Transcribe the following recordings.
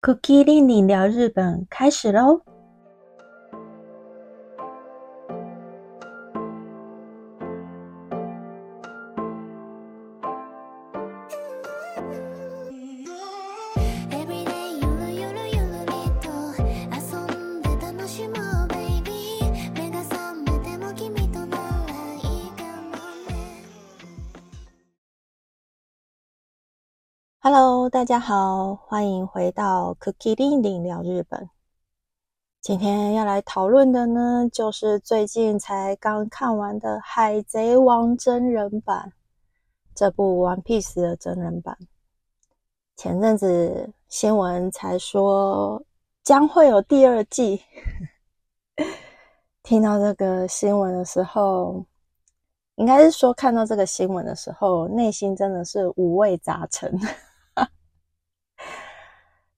Cookie 令你聊日本开始喽！Hello，大家好，欢迎回到 Cookie 令令聊日本。今天要来讨论的呢，就是最近才刚看完的《海贼王》真人版，这部《One Piece》的真人版。前阵子新闻才说将会有第二季，听到这个新闻的时候，应该是说看到这个新闻的时候，内心真的是五味杂陈。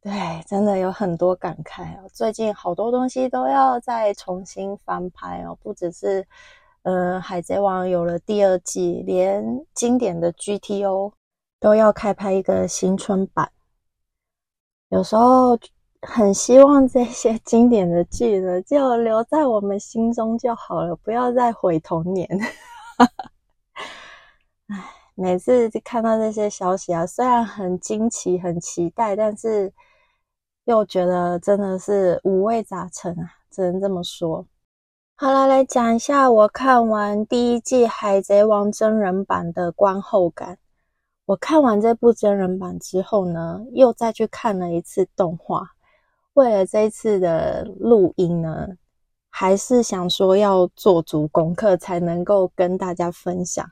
对，真的有很多感慨哦。最近好多东西都要再重新翻拍哦，不只是呃《海贼王》有了第二季，连经典的 GTO 都要开拍一个新春版。有时候很希望这些经典的剧呢，就留在我们心中就好了，不要再毁童年。唉，每次看到这些消息啊，虽然很惊奇、很期待，但是。又觉得真的是五味杂陈啊，只能这么说。好了，来讲一下我看完第一季《海贼王》真人版的观后感。我看完这部真人版之后呢，又再去看了一次动画。为了这次的录音呢，还是想说要做足功课才能够跟大家分享，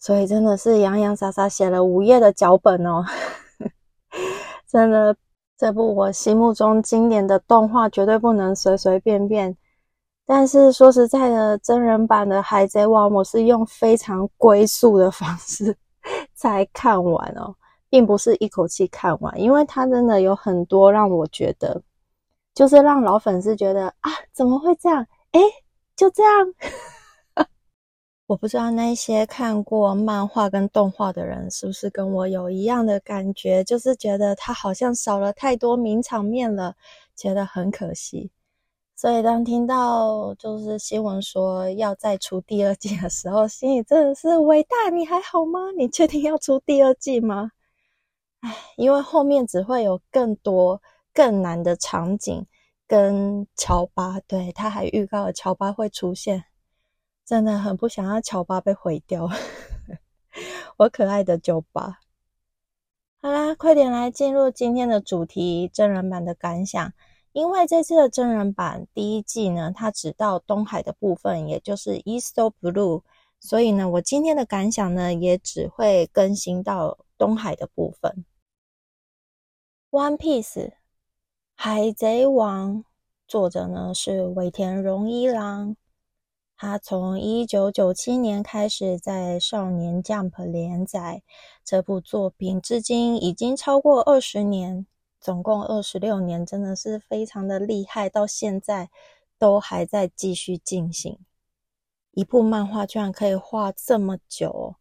所以真的是洋洋洒洒写了五页的脚本哦，真的。这部我心目中经典的动画绝对不能随随便便。但是说实在的，真人版的《海贼王》我是用非常龟速的方式 才看完哦，并不是一口气看完，因为它真的有很多让我觉得，就是让老粉丝觉得啊，怎么会这样？诶，就这样。我不知道那些看过漫画跟动画的人是不是跟我有一样的感觉，就是觉得他好像少了太多名场面了，觉得很可惜。所以当听到就是新闻说要再出第二季的时候，心里真的是伟大。你还好吗？你确定要出第二季吗？唉，因为后面只会有更多更难的场景跟乔巴，对他还预告了乔巴会出现。真的很不想要乔巴被毁掉，我可爱的九巴。好啦，快点来进入今天的主题——真人版的感想。因为这次的真人版第一季呢，它只到东海的部分，也就是 East Blue，所以呢，我今天的感想呢，也只会更新到东海的部分。One Piece，海贼王，作者呢是尾田荣一郎。他从一九九七年开始在少年 Jump 连载这部作品，至今已经超过二十年，总共二十六年，真的是非常的厉害，到现在都还在继续进行。一部漫画居然可以画这么久，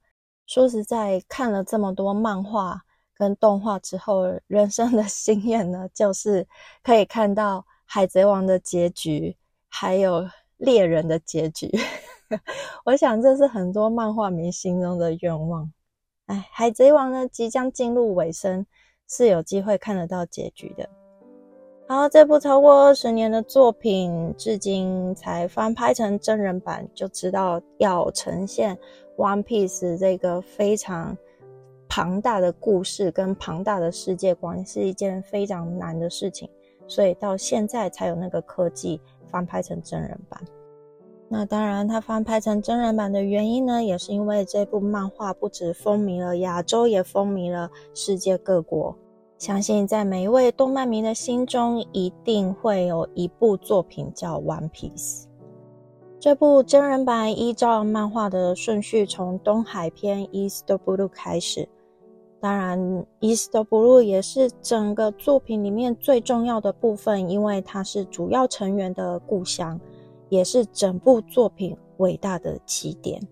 说实在，看了这么多漫画跟动画之后，人生的心愿呢，就是可以看到海贼王的结局，还有。猎人的结局，我想这是很多漫画迷心中的愿望。哎，海贼王呢即将进入尾声，是有机会看得到结局的。好，这部超过二十年的作品，至今才翻拍成真人版，就知道要呈现 One Piece 这个非常庞大的故事跟庞大的世界观是一件非常难的事情，所以到现在才有那个科技。翻拍成真人版，那当然，它翻拍成真人版的原因呢，也是因为这部漫画不止风靡了亚洲，也风靡了世界各国。相信在每一位动漫迷的心中，一定会有一部作品叫《One Piece》。这部真人版依照漫画的顺序，从东海篇 East Blue 开始。当然，East Blue 也是整个作品里面最重要的部分，因为它是主要成员的故乡，也是整部作品伟大的起点。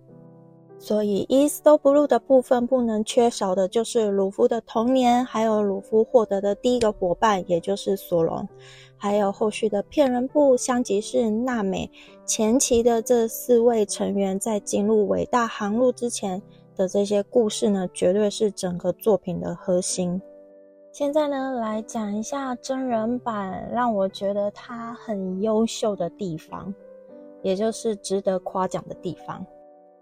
所以，East Blue 的部分不能缺少的就是鲁夫的童年，还有鲁夫获得的第一个伙伴，也就是索隆，还有后续的骗人部、香吉士、娜美，前期的这四位成员在进入伟大航路之前的这些故事呢，绝对是整个作品的核心。现在呢，来讲一下真人版让我觉得它很优秀的地方，也就是值得夸奖的地方。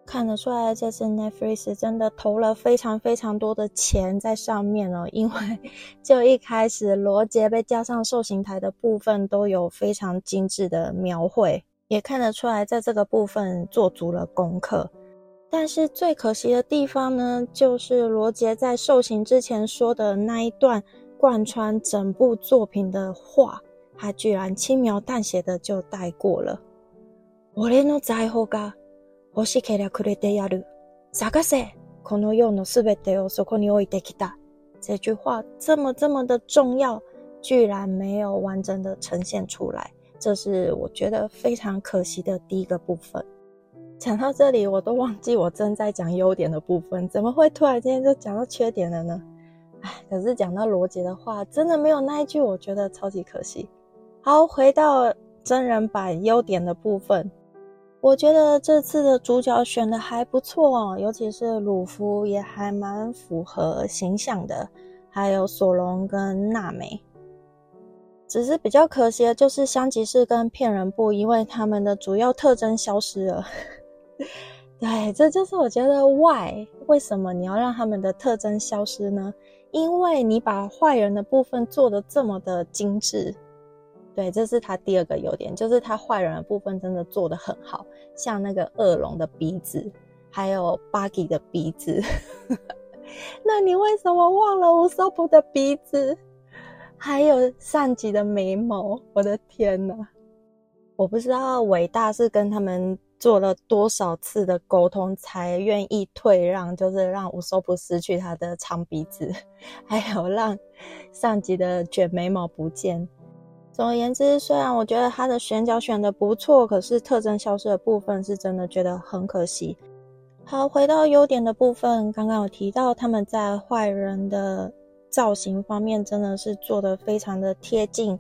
看得出来，这次 Netflix 真的投了非常非常多的钱在上面哦。因为 就一开始罗杰被叫上受刑台的部分，都有非常精致的描绘，也看得出来在这个部分做足了功课。但是最可惜的地方呢，就是罗杰在受刑之前说的那一段贯穿整部作品的话，他居然轻描淡写的就带过了。我连都在乎噶。欲しけりゃくれてやる。探せ。この世のすべてをそこに置いてきた。这句话这么这么的重要，居然没有完整的呈现出来，这是我觉得非常可惜的第一个部分。 讲到这里，我都忘记我正在讲优点的部分，怎么会突然间就讲到缺点了呢？哎，可是讲到罗杰的话，真的没有那一句，我觉得超级可惜。好，回到真人版优点的部分。我觉得这次的主角选的还不错哦，尤其是鲁夫也还蛮符合形象的，还有索隆跟娜美。只是比较可惜的就是香吉士跟骗人部，因为他们的主要特征消失了。对，这就是我觉得 why 为什么你要让他们的特征消失呢？因为你把坏人的部分做的这么的精致。对，这是他第二个优点，就是他坏人的部分真的做的很好，像那个恶龙的鼻子，还有 Buggy 的鼻子。那你为什么忘了乌索普的鼻子？还有善吉的眉毛？我的天哪！我不知道伟大是跟他们做了多少次的沟通，才愿意退让，就是让乌索普失去他的长鼻子，还有让上级的卷眉毛不见。总而言之，虽然我觉得他的选角选的不错，可是特征消失的部分是真的觉得很可惜。好，回到优点的部分，刚刚有提到他们在坏人的造型方面真的是做的非常的贴近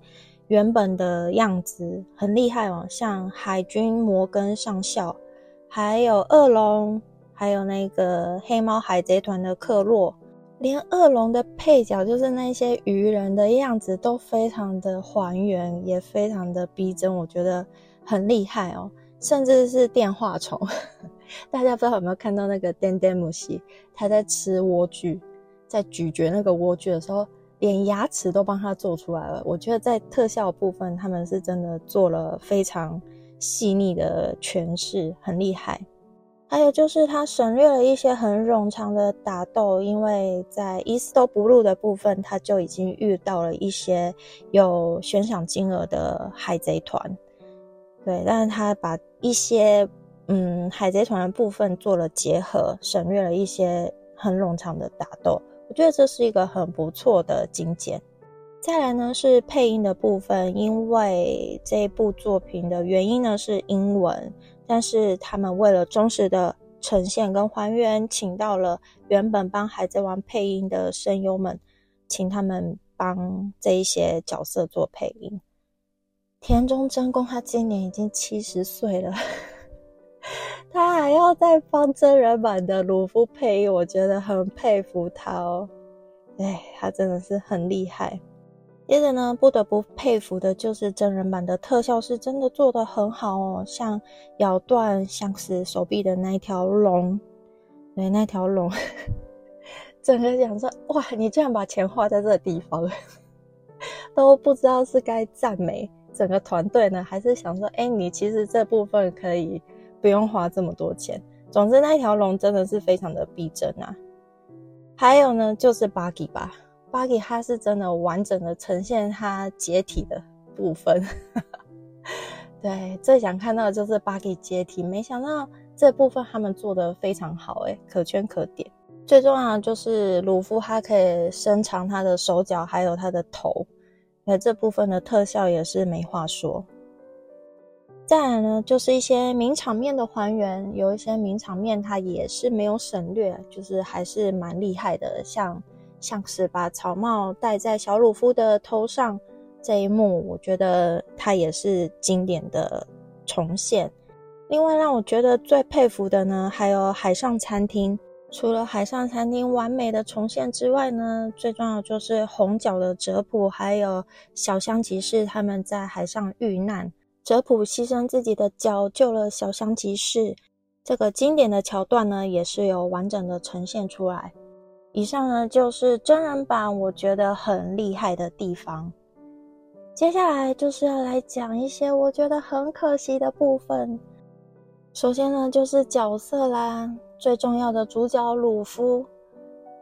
原本的样子，很厉害哦。像海军摩根上校，还有恶龙，还有那个黑猫海贼团的克洛。连恶龙的配角，就是那些鱼人的样子，都非常的还原，也非常的逼真，我觉得很厉害哦。甚至是电话虫，大家不知道有没有看到那个电电母西，他在吃莴苣，在咀嚼那个莴苣的时候，连牙齿都帮他做出来了。我觉得在特效部分，他们是真的做了非常细腻的诠释，很厉害。还有就是他省略了一些很冗长的打斗，因为在伊斯都不露的部分，他就已经遇到了一些有悬赏金额的海贼团，对，但是他把一些嗯海贼团的部分做了结合，省略了一些很冗长的打斗，我觉得这是一个很不错的精简。再来呢是配音的部分，因为这部作品的原因呢是英文。但是他们为了忠实的呈现跟还原，请到了原本帮海贼王配音的声优们，请他们帮这一些角色做配音。田中真弓他今年已经七十岁了，他还要再帮真人版的鲁夫配音，我觉得很佩服他哦。哎，他真的是很厉害。接着呢，不得不佩服的就是真人版的特效是真的做的很好哦，像咬断相思手臂的那一条龙，对，那条龙，整个想说，哇，你居然把钱花在这个地方，都不知道是该赞美整个团队呢，还是想说，哎，你其实这部分可以不用花这么多钱。总之，那条龙真的是非常的逼真啊。还有呢，就是 Buggy 吧。Buggy 他是真的完整的呈现他解体的部分。对，最想看到的就是 Buggy 解体，没想到这部分他们做的非常好，哎，可圈可点。最重要的就是鲁夫他可以伸长他的手脚，还有他的头，那这部分的特效也是没话说。再来呢，就是一些名场面的还原，有一些名场面它也是没有省略，就是还是蛮厉害的，像像是把草帽戴在小鲁夫的头上。这一幕，我觉得它也是经典的重现。另外，让我觉得最佩服的呢，还有海上餐厅。除了海上餐厅完美的重现之外呢，最重要就是红角的哲普还有小香吉士他们在海上遇难，哲普牺牲自己的脚救了小香骑士。这个经典的桥段呢，也是有完整的呈现出来。以上呢，就是真人版我觉得很厉害的地方。接下来就是要来讲一些我觉得很可惜的部分。首先呢，就是角色啦，最重要的主角鲁夫。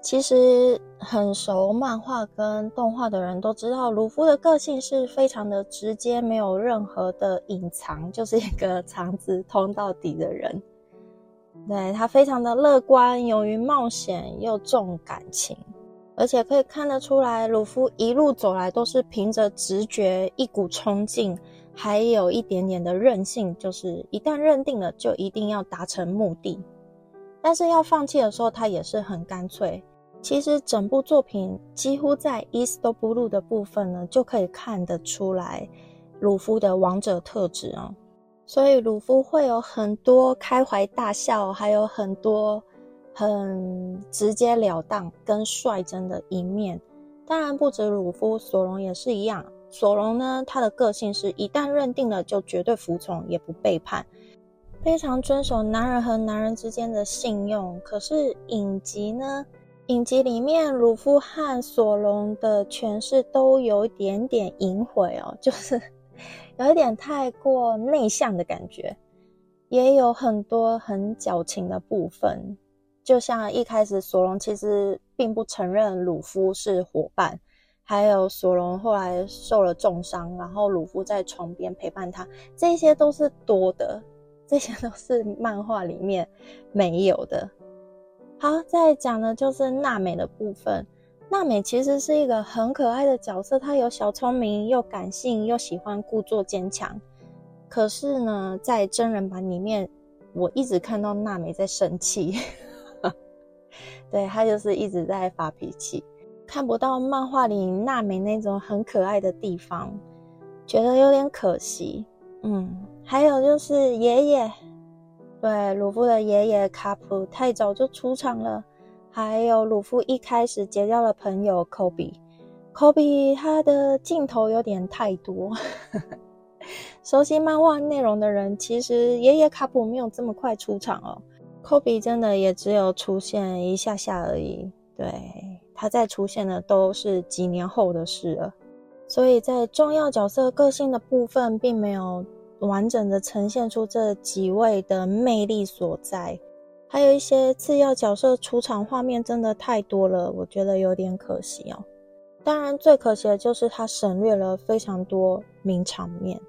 其实很熟漫画跟动画的人都知道，鲁夫的个性是非常的直接，没有任何的隐藏，就是一个肠子通到底的人。对他非常的乐观，勇于冒险，又重感情。而且可以看得出来，鲁夫一路走来都是凭着直觉、一股冲劲，还有一点点的韧性，就是一旦认定了，就一定要达成目的。但是要放弃的时候，他也是很干脆。其实整部作品几乎在 East Blue 的部分呢，就可以看得出来鲁夫的王者特质哦。所以鲁夫会有很多开怀大笑，还有很多。很直截了当跟率真的一面，当然不止鲁夫，索隆也是一样。索隆呢，他的个性是一旦认定了就绝对服从，也不背叛，非常遵守男人和男人之间的信用。可是影集呢，影集里面鲁夫和索隆的诠释都有一点点隐晦哦，就是 有一点太过内向的感觉，也有很多很矫情的部分。就像一开始，索隆其实并不承认鲁夫是伙伴，还有索隆后来受了重伤，然后鲁夫在床边陪伴他，这些都是多的，这些都是漫画里面没有的。好，再讲的就是娜美的部分。娜美其实是一个很可爱的角色，她有小聪明，又感性，又喜欢故作坚强。可是呢，在真人版里面，我一直看到娜美在生气。对她就是一直在发脾气，看不到漫画里娜美那种很可爱的地方，觉得有点可惜。嗯，还有就是爷爷，对鲁夫的爷爷卡普太早就出场了，还有鲁夫一开始结交了朋友科比，科比他的镜头有点太多。熟悉漫画内容的人，其实爷爷卡普没有这么快出场哦。科比真的也只有出现一下下而已，对他再出现的都是几年后的事了，所以在重要角色个性的部分，并没有完整的呈现出这几位的魅力所在，还有一些次要角色出场画面真的太多了，我觉得有点可惜哦。当然，最可惜的就是他省略了非常多名场面。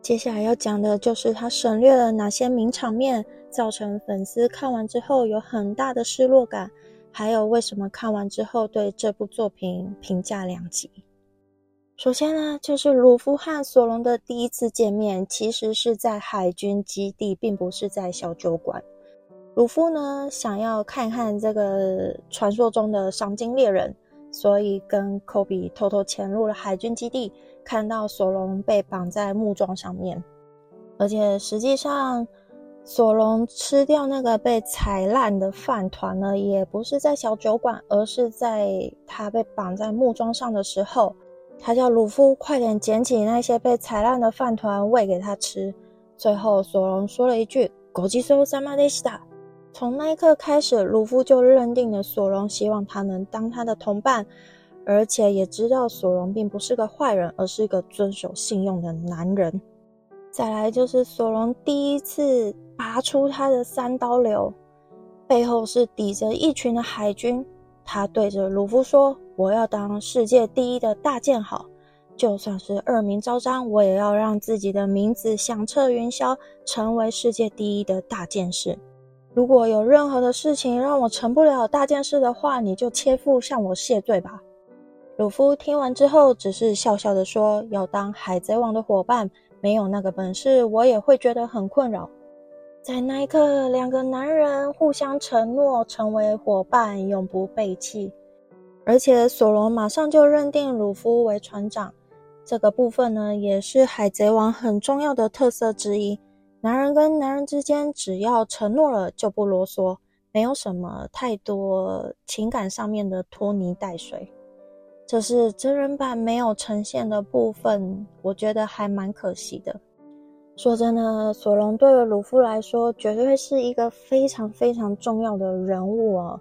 接下来要讲的就是他省略了哪些名场面，造成粉丝看完之后有很大的失落感，还有为什么看完之后对这部作品评价两极。首先呢，就是鲁夫和索隆的第一次见面，其实是在海军基地，并不是在小酒馆。鲁夫呢，想要看看这个传说中的赏金猎人，所以跟科比偷偷潜入了海军基地。看到索隆被绑在木桩上面，而且实际上，索隆吃掉那个被踩烂的饭团呢，也不是在小酒馆，而是在他被绑在木桩上的时候，他叫鲁夫快点捡起那些被踩烂的饭团喂给他吃。最后，索隆说了一句“狗吉收萨马德西达”。从那一刻开始，鲁夫就认定了索隆希望他能当他的同伴。而且也知道索隆并不是个坏人，而是一个遵守信用的男人。再来就是索隆第一次拔出他的三刀流，背后是抵着一群的海军。他对着鲁夫说：“我要当世界第一的大剑好，就算是恶名昭彰，我也要让自己的名字响彻云霄，成为世界第一的大剑士。如果有任何的事情让我成不了大剑士的话，你就切腹向我谢罪吧。鲁夫听完之后，只是笑笑的说：“要当海贼王的伙伴，没有那个本事，我也会觉得很困扰。”在那一刻，两个男人互相承诺成为伙伴，永不背弃。而且索隆马上就认定鲁夫为船长。这个部分呢，也是海贼王很重要的特色之一。男人跟男人之间，只要承诺了就不啰嗦，没有什么太多情感上面的拖泥带水。这是真人版没有呈现的部分，我觉得还蛮可惜的。说真的，索隆对鲁夫来说，绝对是一个非常非常重要的人物哦，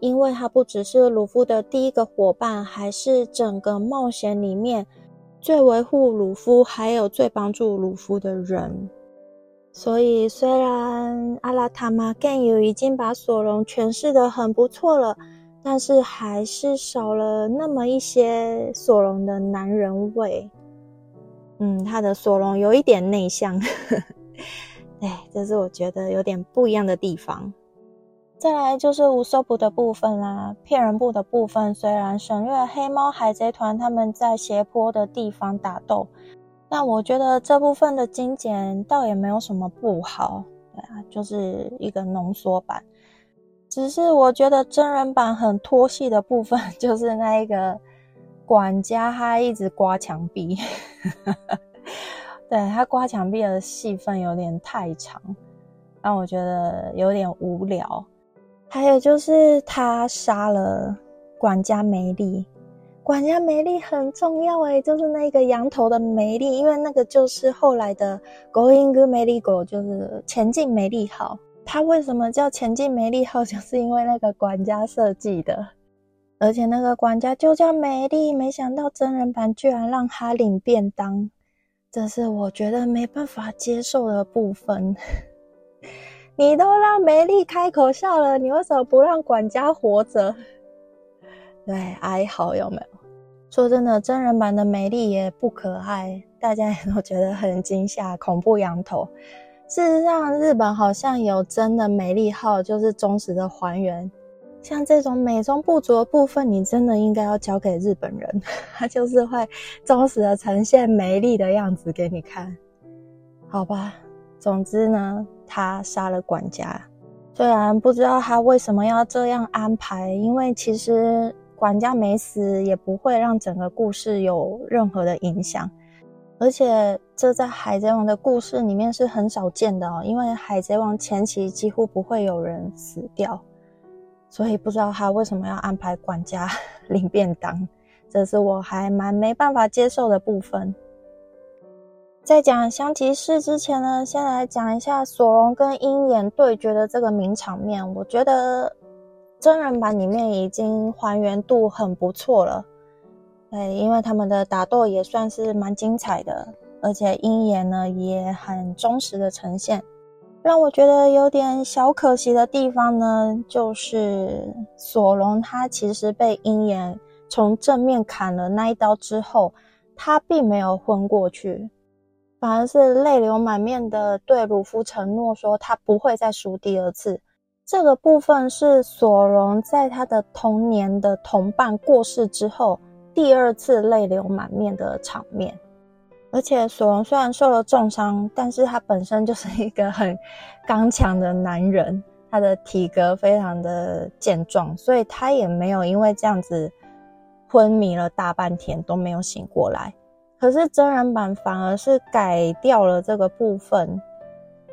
因为他不只是鲁夫的第一个伙伴，还是整个冒险里面最维护鲁夫，还有最帮助鲁夫的人。所以，虽然阿拉塔玛干友已经把索隆诠释的很不错了，但是还是少了那么一些索隆的男人味。嗯，他的索隆有一点内向，哎，这是我觉得有点不一样的地方。再来就是无搜捕的部分啦，骗人部的部分，虽然省略黑猫海贼团他们在斜坡的地方打斗。那我觉得这部分的精简倒也没有什么不好，对啊，就是一个浓缩版。只是我觉得真人版很拖戏的部分，就是那一个管家他一直刮墙壁，对他刮墙壁的戏份有点太长，让我觉得有点无聊。还有就是他杀了管家梅丽。管家梅丽很重要诶，就是那个羊头的梅丽，因为那个就是后来的 Going Good 梅丽狗，就是前进梅丽号。他为什么叫前进梅丽号？就是因为那个管家设计的，而且那个管家就叫梅丽。没想到真人版居然让他领便当，这是我觉得没办法接受的部分。你都让梅丽开口笑了，你为什么不让管家活着？对，哀嚎有没有？说真的，真人版的美丽也不可爱，大家也都觉得很惊吓，恐怖羊头。事实上，日本好像有真的美丽号，就是忠实的还原。像这种美中不足的部分，你真的应该要交给日本人，他就是会忠实的呈现美丽的样子给你看，好吧？总之呢，他杀了管家，虽然不知道他为什么要这样安排，因为其实。管家没死也不会让整个故事有任何的影响，而且这在海贼王的故事里面是很少见的哦，因为海贼王前期几乎不会有人死掉，所以不知道他为什么要安排管家 领便当，这是我还蛮没办法接受的部分。在讲香吉士之前呢，先来讲一下索隆跟鹰眼对决的这个名场面，我觉得。真人版里面已经还原度很不错了，对，因为他们的打斗也算是蛮精彩的，而且鹰眼呢也很忠实的呈现。让我觉得有点小可惜的地方呢，就是索隆他其实被鹰眼从正面砍了那一刀之后，他并没有昏过去，反而是泪流满面的对鲁夫承诺说他不会再输第二次。这个部分是索隆在他的童年的同伴过世之后第二次泪流满面的场面，而且索隆虽然受了重伤，但是他本身就是一个很刚强的男人，他的体格非常的健壮，所以他也没有因为这样子昏迷了大半天都没有醒过来。可是真人版反而是改掉了这个部分。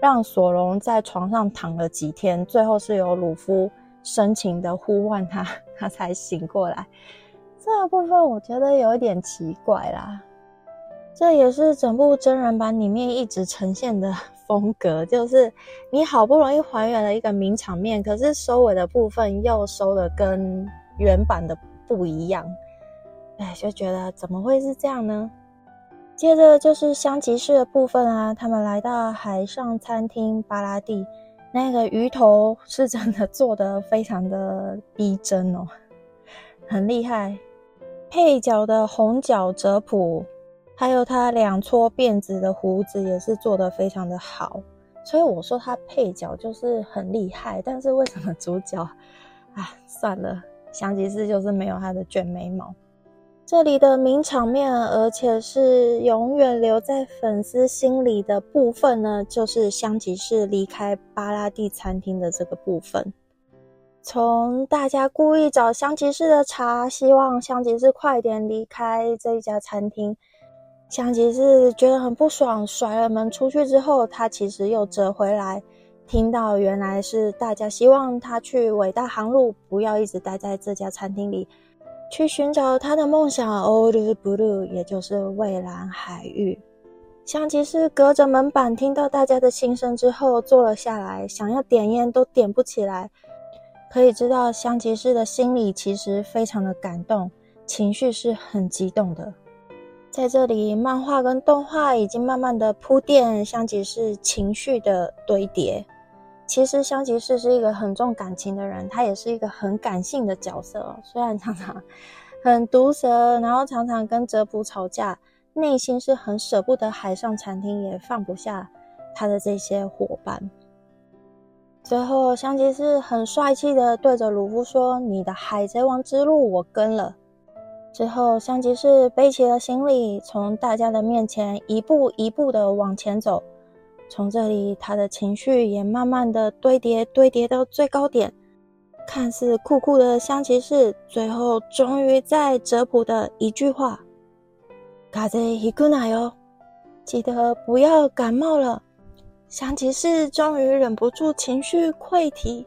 让索隆在床上躺了几天，最后是由鲁夫深情的呼唤他，他才醒过来。这个部分我觉得有一点奇怪啦。这也是整部真人版里面一直呈现的风格，就是你好不容易还原了一个名场面，可是收尾的部分又收的跟原版的不一样。哎，就觉得怎么会是这样呢？接着就是香吉士的部分啊，他们来到海上餐厅巴拉蒂，那个鱼头 是真的做的非常的逼真哦，很厉害。配角的红角哲普，还有他两撮辫子的胡子也是做的非常的好，所以我说他配角就是很厉害。但是为什么主角，啊，算了，香吉士就是没有他的卷眉毛。这里的名场面，而且是永远留在粉丝心里的部分呢，就是香吉士离开巴拉蒂餐厅的这个部分。从大家故意找香吉士的茬，希望香吉士快点离开这一家餐厅。香吉士觉得很不爽，甩了门出去之后，他其实又折回来，听到原来是大家希望他去伟大航路，不要一直待在这家餐厅里，去寻找他的梦想 Old Blue，也就是蔚蓝海域。香吉士隔着门板听到大家的心声之后，坐了下来，想要点烟都点不起来。可以知道，香吉士的心里其实非常的感动，情绪是很激动的。在这里，漫画跟动画已经慢慢的铺垫香吉士情绪的堆叠。其实，香吉士是一个很重感情的人，他也是一个很感性的角色。虽然常常很毒舌，然后常常跟哲普吵架，内心是很舍不得海上餐厅，也放不下他的这些伙伴。最后，香吉士很帅气的对着鲁夫说：“你的海贼王之路我跟了。”之后，香吉士背起了行李，从大家的面前一步一步的往前走。从这里，他的情绪也慢慢的堆叠，堆叠到最高点。看似酷酷的香吉士，最后终于在哲普的一句话：“卡在伊库奶哟，记得不要感冒了。”香吉士终于忍不住情绪溃堤，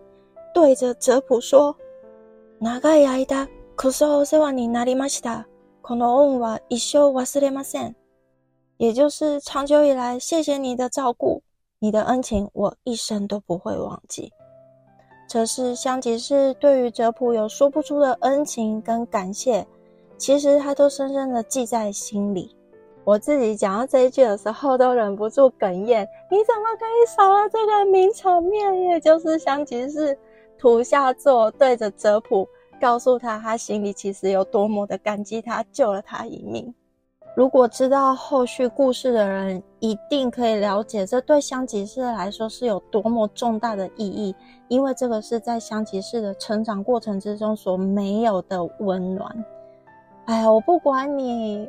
对着哲普说：“長い間、こそお世話になりました。この恩は一生忘れません。” ”也就是长久以来，谢谢你的照顾，你的恩情我一生都不会忘记。这是香吉士对于哲普有说不出的恩情跟感谢，其实他都深深的记在心里。我自己讲到这一句的时候，都忍不住哽咽。你怎么可以少了这个名场面？也就是香吉士土下座对着泽普，告诉他他心里其实有多么的感激他，救了他一命。如果知道后续故事的人，一定可以了解这对香吉士来说是有多么重大的意义，因为这个是在香吉士的成长过程之中所没有的温暖。哎呀，我不管你。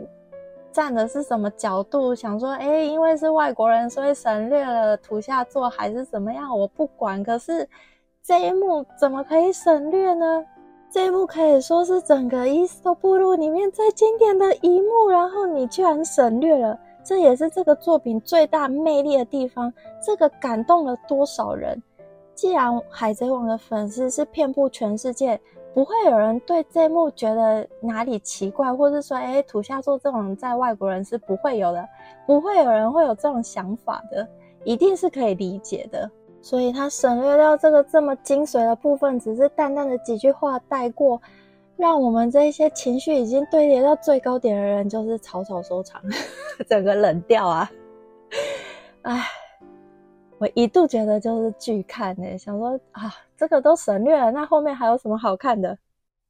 站的是什么角度？想说，哎，因为是外国人，所以省略了土下座，还是怎么样？我不管。可是这一幕怎么可以省略呢？这一幕可以说是整个《伊斯特部落》里面最经典的一幕，然后你居然省略了，这也是这个作品最大魅力的地方。这个感动了多少人？既然《海贼王》的粉丝是遍布全世界。不会有人对这幕觉得哪里奇怪，或者说，哎，土下座这种在外国人是不会有的，不会有人会有这种想法的，一定是可以理解的。所以他省略掉这个这么精髓的部分，只是淡淡的几句话带过，让我们这些情绪已经堆叠到最高点的人，就是草草收场，整个冷掉啊！唉。我一度觉得就是巨看呢，想说啊，这个都省略了，那后面还有什么好看的？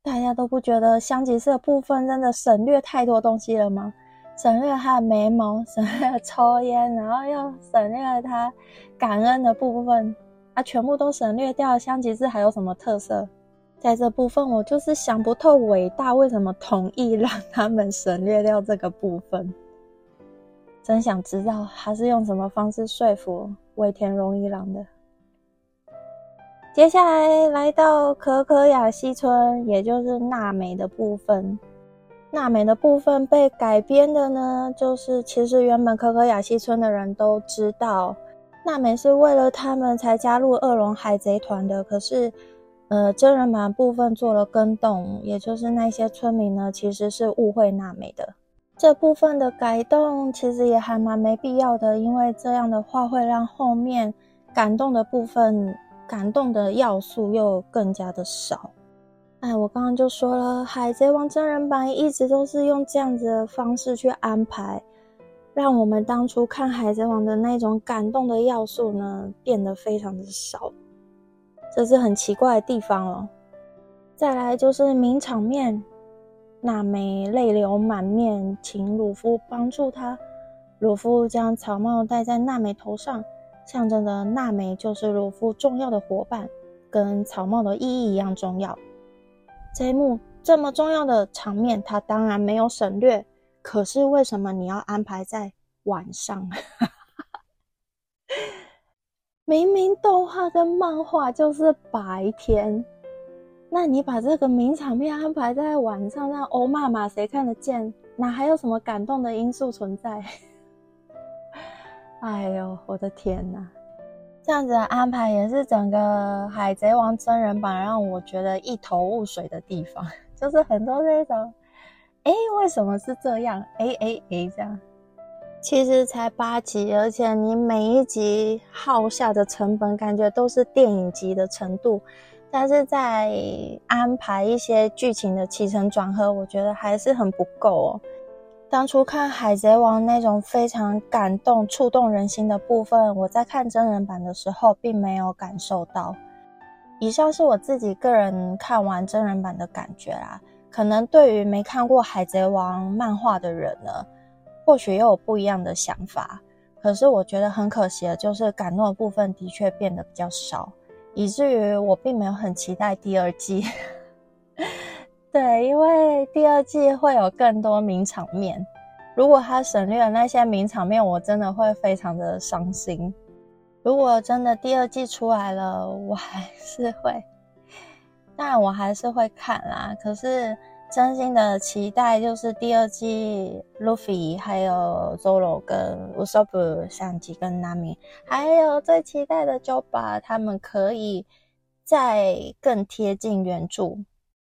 大家都不觉得香吉士的部分真的省略太多东西了吗？省略他的眉毛，省略抽烟，然后又省略了他感恩的部分，他，全部都省略掉。香吉士还有什么特色？在这部分，我就是想不透伟大为什么同意让他们省略掉这个部分。真想知道他是用什么方式说服。尾田荣一郎的。接下来来到可可雅西村，也就是娜美的部分。娜美的部分被改编的呢，就是其实原本可可雅西村的人都知道，娜美是为了他们才加入恶龙海贼团的。可是，呃，真人版部分做了更动，也就是那些村民呢，其实是误会娜美的。这部分的改动其实也还蛮没必要的，因为这样的话会让后面感动的部分、感动的要素又更加的少。哎，我刚刚就说了，《海贼王》真人版一直都是用这样子的方式去安排，让我们当初看《海贼王》的那种感动的要素呢变得非常的少，这是很奇怪的地方哦。再来就是名场面。娜美泪流满面，请鲁夫帮助她。鲁夫将草帽戴在娜美头上，象征着娜美就是鲁夫重要的伙伴，跟草帽的意义一样重要。这一幕这么重要的场面，他当然没有省略。可是为什么你要安排在晚上？明明动画跟漫画就是白天，那你把这个名场面安排在晚上，让欧妈妈谁看得见？哪还有什么感动的因素存在？哎呦，我的天哪！这样子的安排也是整个《海贼王》真人版让我觉得一头雾水的地方，就是很多这种，哎，为什么是这样？哎哎哎，这样，其实才八集，而且你每一集耗下的成本感觉都是电影级的程度，但是在安排一些剧情的起承转合，我觉得还是很不够哦。当初看《海贼王》那种非常感动、触动人心的部分，我在看真人版的时候并没有感受到。以上是我自己个人看完真人版的感觉啦。可能对于没看过《海贼王》漫画的人呢，或许又有不一样的想法。可是我觉得很可惜的，就是感动的部分的确变得比较少，以至于我并没有很期待第二季。对，因为第二季会有更多名场面，如果他省略了那些名场面，我真的会非常的伤心。如果真的第二季出来了，我还是会，但我还是会看啦。可是真心的期待就是第二季，Luffy 还有 Zoro 跟 Usopp 相机跟 Nami，还有最期待的就把他们可以再更贴近原著。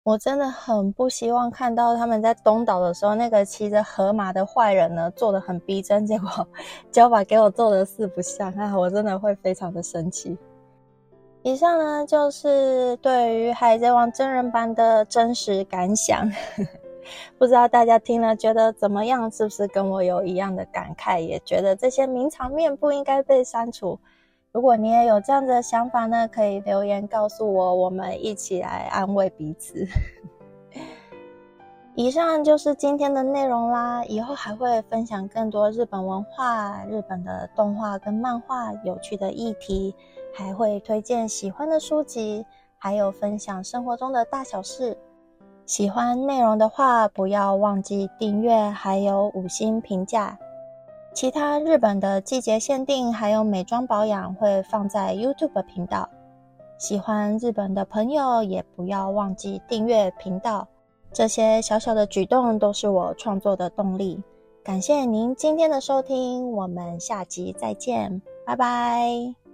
我真的很不希望看到他们在东岛的时候，那个骑着河马的坏人呢，做的很逼真，结果 脚把给我做的四不像，啊，我真的会非常的生气。以上呢就是对于《海贼王》真人版的真实感想，不知道大家听了觉得怎么样？是不是跟我有一样的感慨？也觉得这些名场面不应该被删除？如果你也有这样的想法呢，可以留言告诉我，我们一起来安慰彼此。以上就是今天的内容啦，以后还会分享更多日本文化、日本的动画跟漫画有趣的议题，还会推荐喜欢的书籍，还有分享生活中的大小事。喜欢内容的话，不要忘记订阅，还有五星评价。其他日本的季节限定还有美妆保养会放在 YouTube 频道，喜欢日本的朋友也不要忘记订阅频道，这些小小的举动都是我创作的动力。感谢您今天的收听，我们下集再见，拜拜。